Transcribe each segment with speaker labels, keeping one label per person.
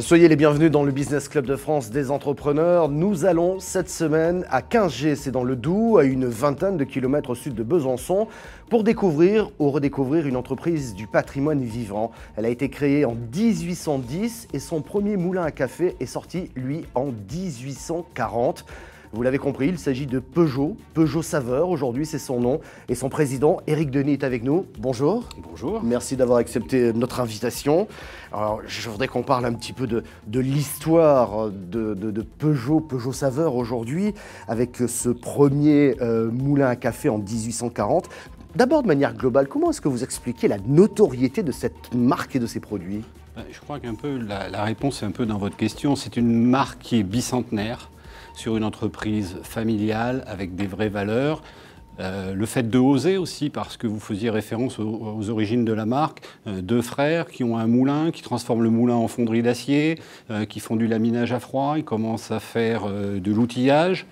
Speaker 1: Soyez les bienvenus dans le Business Club de France des entrepreneurs. Nous allons cette semaine à 15G, c'est dans le Doubs, à une vingtaine de kilomètres au sud de Besançon, pour découvrir ou redécouvrir une entreprise du patrimoine vivant. Elle a été créée en 1810 et son premier moulin à café est sorti, lui, en 1840. Vous l'avez compris, il s'agit de Peugeot, Peugeot Saveur, aujourd'hui c'est son nom, et son président, Éric Denis, est avec nous. Bonjour.
Speaker 2: Bonjour.
Speaker 1: Merci d'avoir accepté notre invitation. Alors, je voudrais qu'on parle un petit peu de, l'histoire de, Peugeot, Peugeot Saveur aujourd'hui, avec ce premier euh, moulin à café en 1840. D'abord, de manière globale, comment est-ce que vous expliquez la notoriété de cette marque et de ses produits?
Speaker 2: Je crois qu'un peu la, la réponse est un peu dans votre question. C'est une marque qui est bicentenaire sur une entreprise familiale avec des vraies valeurs. Euh, le fait de oser aussi, parce que vous faisiez référence aux, origines de la marque, euh, deux frères qui ont un moulin, qui transforment le moulin en fonderie d'acier, euh, qui font du laminage à froid, ils commencent à faire de l'outillage.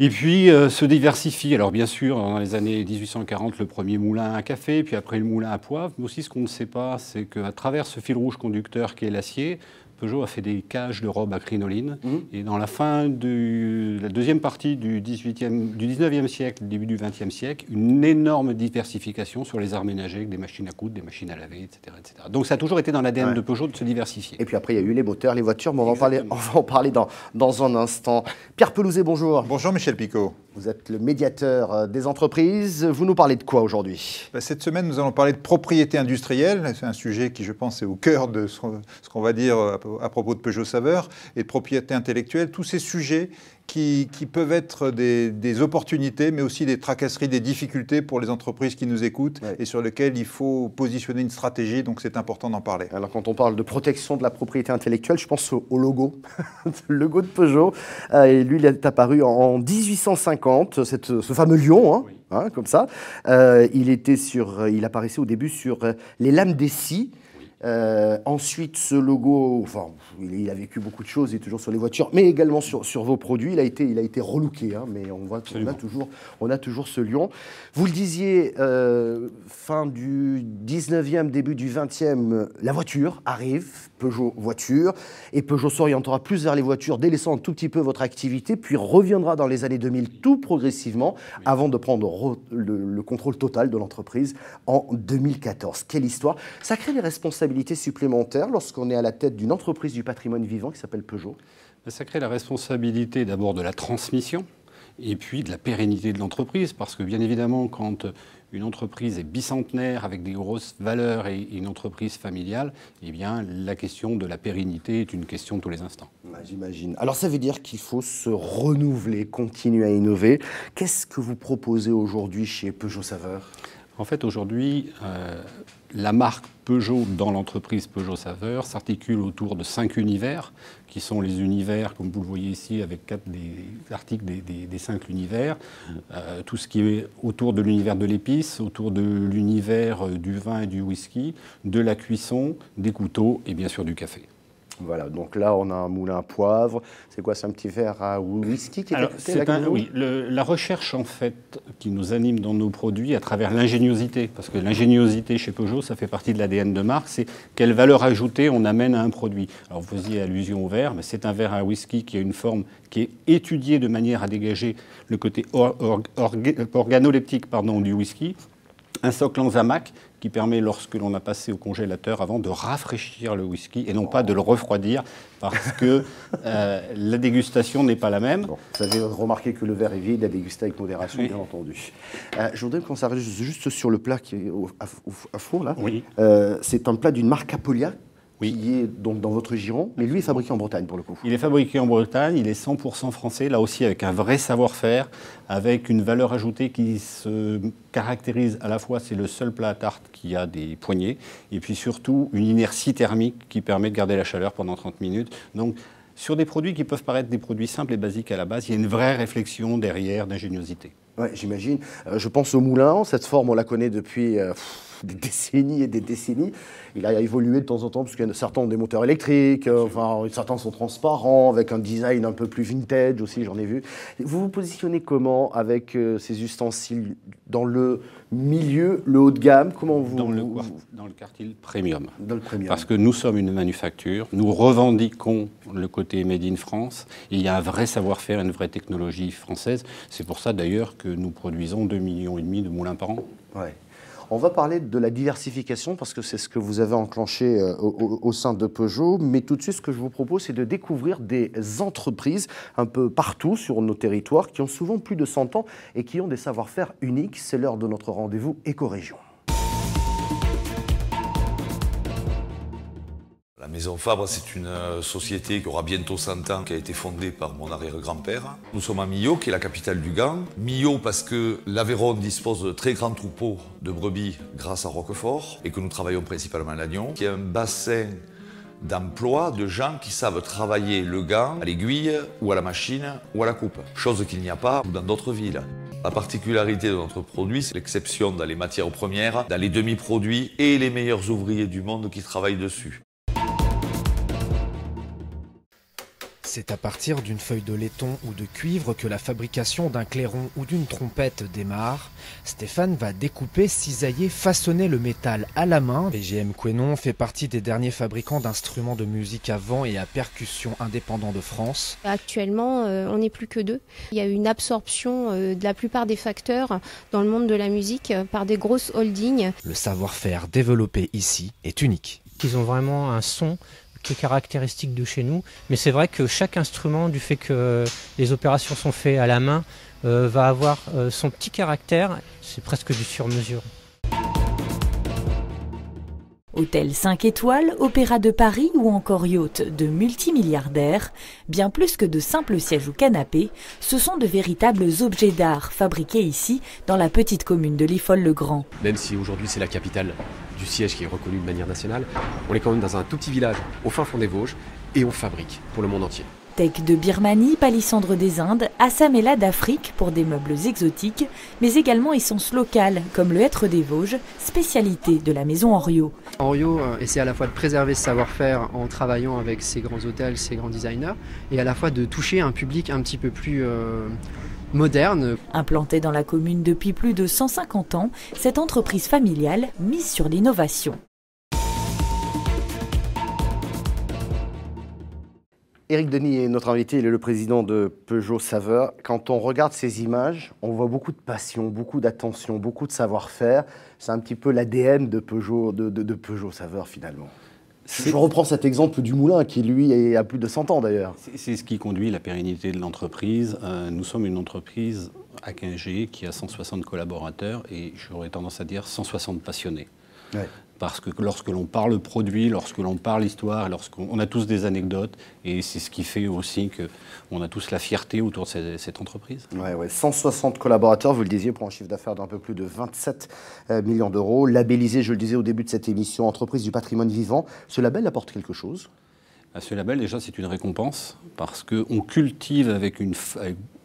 Speaker 2: Et puis se diversifient. Alors bien sûr, dans les années 1840, le premier moulin à café, puis après le moulin à poivre. Mais aussi, ce qu'on ne sait pas, c'est qu'à travers ce fil rouge conducteur qui est l'acier, Peugeot a fait des cages de robes à crinoline. Mhm. Et dans la fin de la deuxième partie du, 18e, du 19e siècle, début du 20e siècle, une énorme diversification sur les arts ménagers, avec des machines à coudre, des machines à laver, etc. etc. Donc ça a toujours été dans l'ADN de Peugeot de se diversifier.
Speaker 1: Et puis après, il y a eu les moteurs, les voitures, mais on va en parler, on va en parler dans, dans un instant. Pierre Pelouzet, bonjour.
Speaker 3: Bonjour Michel Picot.
Speaker 1: Vous êtes le médiateur euh, des entreprises. Vous nous parlez de quoi aujourd'hui?
Speaker 3: Bah, Cette semaine, nous allons parler de propriété industrielle. C'est un sujet qui, je pense, est au cœur de ce qu'on va dire euh, à propos de Peugeot Saveur et de propriété intellectuelle. Tous ces sujets qui, peuvent être des, opportunités, mais aussi des tracasseries, des difficultés pour les entreprises qui nous écoutent et sur lesquelles il faut positionner une stratégie. Donc c'est important d'en parler.
Speaker 1: Alors quand on parle de protection de la propriété intellectuelle, je pense au, logo, le logo de Peugeot. Euh, et lui, il est apparu en 1850, cette, ce fameux lion. Hein, hein, comme ça. Euh, il, était sur, il apparaissait au début sur euh, les lames des scies euh, ensuite, ce logo, enfin, il, a vécu beaucoup de choses, il est toujours sur les voitures, mais également sur, sur vos produits. Il a été, il a été relooké, hein, mais on voit qu'on a toujours, on a toujours ce lion. Vous le disiez, euh, fin du 19e, début du 20e, la voiture arrive, Peugeot voiture, et Peugeot s'orientera plus vers les voitures, délaissant un tout petit peu votre activité, puis reviendra dans les années 2000 tout progressivement, avant de prendre le, le contrôle total de l'entreprise en 2014. Quelle histoire Ça crée des responsabilités supplémentaire lorsqu'on est à la tête d'une entreprise du patrimoine vivant qui s'appelle Peugeot
Speaker 2: Ça crée la responsabilité d'abord de la transmission et puis de la pérennité de l'entreprise, parce que bien évidemment, quand une entreprise est bicentenaire avec des grosses valeurs et une entreprise familiale, eh bien, la question de la pérennité est une question de tous les instants.
Speaker 1: J'imagine. Alors ça veut dire qu'il faut se renouveler, continuer à innover. Qu'est-ce que vous proposez aujourd'hui chez Peugeot Saveur?
Speaker 2: En fait, aujourd'hui, euh, la marque Peugeot dans l'entreprise Peugeot Saveur s'articule autour de cinq univers, qui sont les univers, comme vous le voyez ici, avec quatre des articles des, cinq univers. Euh, tout ce qui est autour de l'univers de l'épice, autour de l'univers euh, du vin et du whisky, de la cuisson, des couteaux et bien sûr du café.
Speaker 1: Voilà, donc là on a un moulin à poivre. C'est quoi, c'est un petit verre à whisky qui
Speaker 2: est, Oui, la recherche en fait qui nous anime dans nos produits à travers l'ingéniosité, parce que l'ingéniosité chez Peugeot, ça fait partie de l'ADN de marque, c'est quelle valeur ajoutée on amène à un produit. Alors vous faisiez allusion au verre, mais c'est un verre à whisky qui a une forme qui est étudiée de manière à dégager le côté organoleptique pardon, du whisky, un socle en zamac qui permet, lorsque l'on a passé au congélateur avant, de rafraîchir le whisky et non pas de le refroidir parce que euh, la dégustation n'est pas la même.
Speaker 1: vous avez remarqué que le verre est vide, la dégustation avec modération, bien entendu. Euh, je voudrais qu'on s'arrête juste sur le plat qui est au, à, four, là.
Speaker 2: Oui.
Speaker 1: Euh, c'est un plat d'une marque Apolia qui est donc dans votre giron, mais lui est fabriqué en Bretagne pour le coup.
Speaker 2: Il est fabriqué en Bretagne, il est 100% français, là aussi avec un vrai savoir-faire, avec une valeur ajoutée qui se caractérise à la fois, c'est le seul plat à tarte qui a des poignées, et puis surtout une inertie thermique qui permet de garder la chaleur pendant 30 minutes. Donc sur des produits qui peuvent paraître des produits simples et basiques à la base, il y a une vraie réflexion derrière d'ingéniosité.
Speaker 1: Ouais, j'imagine. Euh, je pense au moulin, cette forme on la connaît depuis... Euh, des décennies et des décennies. Il a évolué de temps en temps, parce que certains ont des moteurs électriques, euh, enfin, certains sont transparents, avec un design un peu plus vintage aussi, j'en ai vu. Vous vous positionnez comment avec euh, ces ustensiles dans le milieu, le haut de gamme? Comment vous
Speaker 2: dans le, dans le quartier premium.
Speaker 1: Dans le premium.
Speaker 2: Parce que nous sommes une manufacture, nous revendiquons le côté made in France. Il y a un vrai savoir-faire, une vraie technologie française. C'est pour ça d'ailleurs que nous produisons 2,5 millions et demi de moulins par an.
Speaker 1: Ouais. On va parler de la diversification parce que c'est ce que vous avez enclenché euh, au, sein de Peugeot. Mais tout de suite, ce que je vous propose, c'est de découvrir des entreprises un peu partout sur nos territoires qui ont souvent plus de 100 ans et qui ont des savoir-faire uniques. C'est l'heure de notre rendez-vous éco-région.
Speaker 4: La Maison Fabre, c'est une euh, société qui aura bientôt 100 ans, qui a été fondée par mon arrière-grand-père. Nous sommes à Millau, qui est la capitale du Gand. Millau parce que l'Aveyron dispose de très grands troupeaux de brebis grâce à Roquefort, et que nous travaillons principalement à Lannion, qui est un bassin d'emploi de gens qui savent travailler le gant à l'aiguille ou à la machine ou à la coupe, chose qu'il n'y a pas dans d'autres villes. La particularité de notre produit, c'est l'exception dans les matières premières, dans les demi-produits et les meilleurs ouvriers du monde qui travaillent dessus.
Speaker 5: C'est à partir d'une feuille de laiton ou de cuivre que la fabrication d'un clairon ou d'une trompette démarre. Stéphane va découper, cisailler, façonner le métal à la main. BGM Quenon fait partie des derniers fabricants d'instruments de musique à vent et à percussion indépendants de France.
Speaker 6: Actuellement, euh, on n'est plus que deux. Il y a une absorption euh, de la plupart des facteurs dans le monde de la musique euh, par des grosses holdings.
Speaker 5: Le savoir-faire développé ici est unique.
Speaker 7: Ils ont vraiment un son qui est caractéristique de chez nous. Mais c'est vrai que chaque instrument, du fait que les opérations sont faites à la main, euh, va avoir euh, son petit caractère. C'est presque du sur-mesure.
Speaker 8: Hôtel 5 étoiles, opéra de Paris ou encore yacht de multimilliardaires, bien plus que de simples sièges ou canapés, ce sont de véritables objets d'art fabriqués ici dans la petite commune de Liffol-le-Grand.
Speaker 9: Même si aujourd'hui c'est la capitale du siège qui est reconnu de manière nationale, on est quand même dans un tout petit village au fin fond des Vosges et on fabrique pour le monde entier.
Speaker 8: Tech de Birmanie, palissandre des Indes, Assamela d'Afrique pour des meubles exotiques, mais également essence locale comme le hêtre des Vosges, spécialité de la maison Henriot.
Speaker 10: Henriot euh, essaie à la fois de préserver ce savoir-faire en travaillant avec ses grands hôtels, ses grands designers, et à la fois de toucher un public un petit peu plus euh, moderne.
Speaker 8: Implantée dans la commune depuis plus de 150 ans, cette entreprise familiale mise sur l'innovation.
Speaker 1: Éric Denis est notre invité, il est le président de Peugeot Saveur. Quand on regarde ces images, on voit beaucoup de passion, beaucoup d'attention, beaucoup de savoir-faire. C'est un petit peu l'ADN de Peugeot, de, Peugeot Saveur finalement. Je reprends cet exemple du moulin qui, lui, a plus de 100 ans d'ailleurs.
Speaker 2: C'est ce qui conduit la pérennité de l'entreprise. Euh, nous sommes une entreprise à 15G qui a 160 collaborateurs et j'aurais tendance à dire 160 passionnés. Ouais parce que lorsque l'on parle produit, lorsque l'on parle histoire, lorsqu'on a tous des anecdotes, et c'est ce qui fait aussi qu'on a tous la fierté autour de cette, entreprise.
Speaker 1: Ouais, ouais. 160 collaborateurs, vous le disiez, pour un chiffre d'affaires d'un peu plus de 27 euh, millions d'euros, labellisé, je le disais au début de cette émission, entreprise du patrimoine vivant. Ce label apporte quelque chose?
Speaker 2: À ce label, déjà, c'est une récompense parce qu'on cultive avec, une,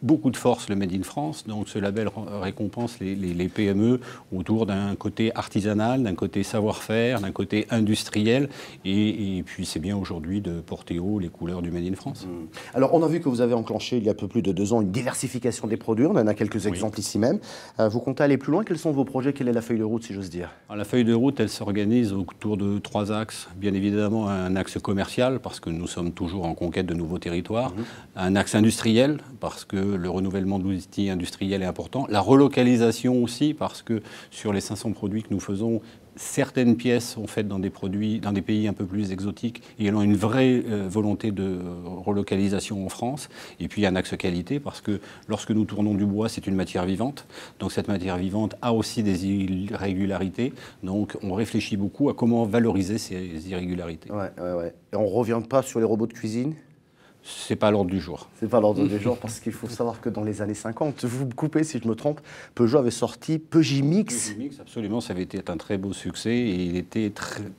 Speaker 2: beaucoup de force le Made in France. Donc, ce label récompense les, PME autour d'un côté artisanal, d'un côté savoir-faire, d'un côté industriel. Et, puis, c'est bien aujourd'hui de porter haut les couleurs du Made in France. Mmh.
Speaker 1: Alors, on a vu que vous avez enclenché il y a un peu plus de deux ans une diversification des produits. On en a quelques exemples ici même. Euh, vous comptez aller plus loin Quels sont vos projets? Quelle est la feuille de route, si j'ose dire?
Speaker 2: La feuille de route, elle s'organise autour de trois axes. Bien évidemment, un axe commercial, parce que nous sommes toujours en conquête de nouveaux territoires. Mhm. Un axe industriel, parce que le renouvellement de l'outil industriel est important. La relocalisation aussi, parce que sur les 500 produits que nous faisons, certaines pièces sont faites dans des produits, dans des pays un peu plus exotiques et ont une vraie euh, volonté de relocalisation en France. Et puis un axe qualité parce que lorsque nous tournons du bois, c'est une matière vivante. Donc cette matière vivante a aussi des irrégularités. Donc on réfléchit beaucoup à comment valoriser ces irrégularités.
Speaker 1: Ouais, ouais, ouais. Et on ne revient pas sur les robots de cuisine?
Speaker 2: C'est pas l'ordre du jour.
Speaker 1: C'est pas l'ordre du jour parce qu'il faut savoir que dans les années 50, vous me coupez si je me trompe, Peugeot avait sorti Peugeot-Mix.
Speaker 2: absolument, ça avait été un très beau succès et il était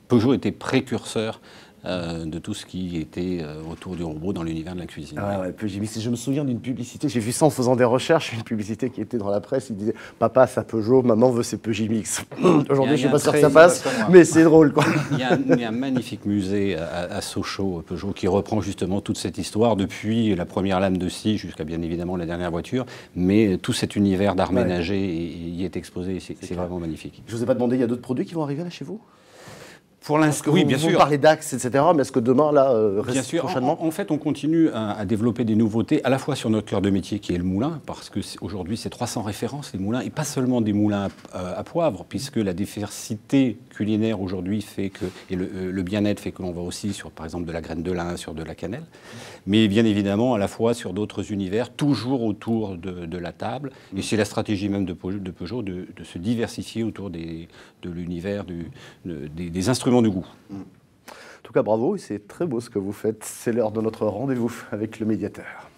Speaker 2: Peugeot était précurseur euh, de tout ce qui était euh, autour du robot dans l'univers de la cuisine.
Speaker 1: Ah ouais. Je me souviens d'une publicité, j'ai vu ça en faisant des recherches, une publicité qui était dans la presse, il disait « Papa, ça Peugeot, maman veut ses Peugeot Mix ». Aujourd'hui, je ne suis pas sûr que ça passe, mais c'est drôle. Quoi.
Speaker 2: Il, y a, il, y a, un magnifique musée à, à, Sochaux, Peugeot, qui reprend justement toute cette histoire, depuis la première lame de scie jusqu'à bien évidemment la dernière voiture, mais tout cet univers d'art ouais. ménager y est exposé, c'est vraiment magnifique.
Speaker 1: Je ne vous ai pas demandé, il y a d'autres produits qui vont arriver là chez vous?
Speaker 2: Pour l'instant,
Speaker 1: oui,
Speaker 2: bien
Speaker 1: vous,
Speaker 2: sûr.
Speaker 1: Vous parlez d'Axe, etc. Mais est-ce que demain, là, euh,
Speaker 2: bien sûr.
Speaker 1: prochainement
Speaker 2: en, en, fait, on continue à, à, développer des nouveautés, à la fois sur notre cœur de métier qui est le moulin, parce que aujourd'hui, c'est 300 références, les moulins, et pas seulement des moulins à, à poivre, puisque la diversité culinaire aujourd'hui fait que, et le, euh, le bien-être fait que l'on va aussi sur, par exemple, de la graine de lin, sur de la cannelle, mais bien évidemment, à la fois sur d'autres univers, toujours autour de, de la table. Et c'est la stratégie même de, de Peugeot de, de, se diversifier autour des, de l'univers des, des instruments du goût.
Speaker 1: En tout cas, bravo, c'est très beau ce que vous faites. C'est l'heure de notre rendez-vous avec le médiateur.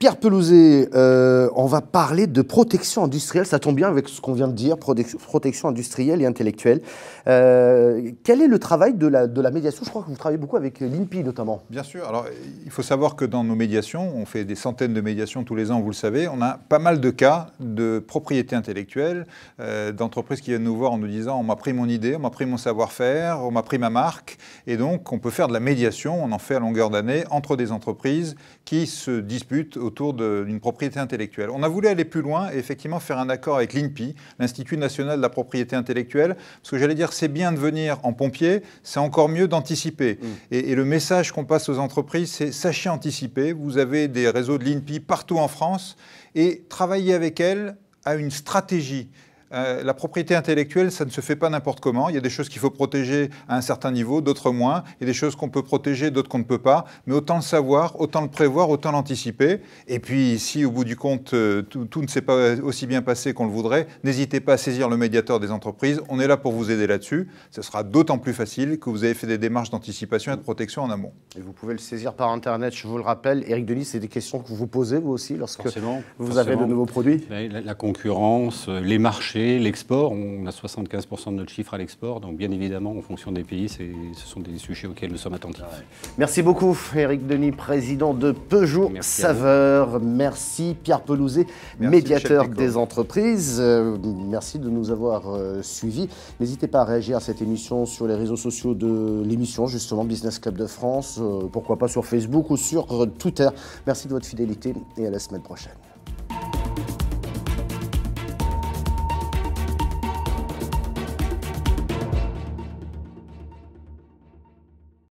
Speaker 1: Pierre Pelouzet, euh, on va parler de protection industrielle. Ça tombe bien avec ce qu'on vient de dire, protection industrielle et intellectuelle. Euh, quel est le travail de la, médiation? Je crois que vous travaillez beaucoup avec l'INPI notamment.
Speaker 3: Bien sûr. Alors, il faut savoir que dans nos médiations, on fait des centaines de médiations tous les ans, vous le savez, on a pas mal de cas de propriété intellectuelle, euh, d'entreprises qui viennent nous voir en nous disant on m'a pris mon idée, on m'a pris mon savoir-faire, on m'a pris ma marque. Et donc, on peut faire de la médiation, on en fait à longueur d'année, entre des entreprises qui se disputent autour d'une propriété intellectuelle. On a voulu aller plus loin et effectivement faire un accord avec l'INPI, l'Institut national de la propriété intellectuelle, parce que j'allais dire c'est bien de venir en pompier, c'est encore mieux d'anticiper. Mmh. Et, et, le message qu'on passe aux entreprises, c'est sachez anticiper. Vous avez des réseaux de l'INPI partout en France et travaillez avec elles à une stratégie euh, la propriété intellectuelle, ça ne se fait pas n'importe comment. Il y a des choses qu'il faut protéger à un certain niveau, d'autres moins. Il y a des choses qu'on peut protéger, d'autres qu'on ne peut pas. Mais autant le savoir, autant le prévoir, autant l'anticiper. Et puis, si au bout du compte, euh, tout, tout ne s'est pas aussi bien passé qu'on le voudrait, n'hésitez pas à saisir le médiateur des entreprises. On est là pour vous aider là-dessus. Ce sera d'autant plus facile que vous avez fait des démarches d'anticipation et de protection en amont.
Speaker 1: Et vous pouvez le saisir par Internet, je vous le rappelle. Éric Denis, c'est des questions que vous vous posez, vous aussi, lorsque
Speaker 2: forcément,
Speaker 1: vous
Speaker 2: forcément.
Speaker 1: avez de nouveaux produits?
Speaker 2: La, la concurrence, les marchés l'export. On a 75% de notre chiffre à l'export. Donc, bien évidemment, en fonction des pays, ce sont des sujets auxquels nous sommes attentifs.
Speaker 1: Merci beaucoup, Éric Denis, président de Peugeot
Speaker 2: Merci
Speaker 1: Saveur. Merci, Pierre Pelouzet, merci, médiateur des entreprises. Euh, merci de nous avoir euh, suivis. N'hésitez pas à réagir à cette émission sur les réseaux sociaux de l'émission, justement, Business Club de France. Euh, pourquoi pas sur Facebook ou sur Twitter. Merci de votre fidélité et à la semaine prochaine.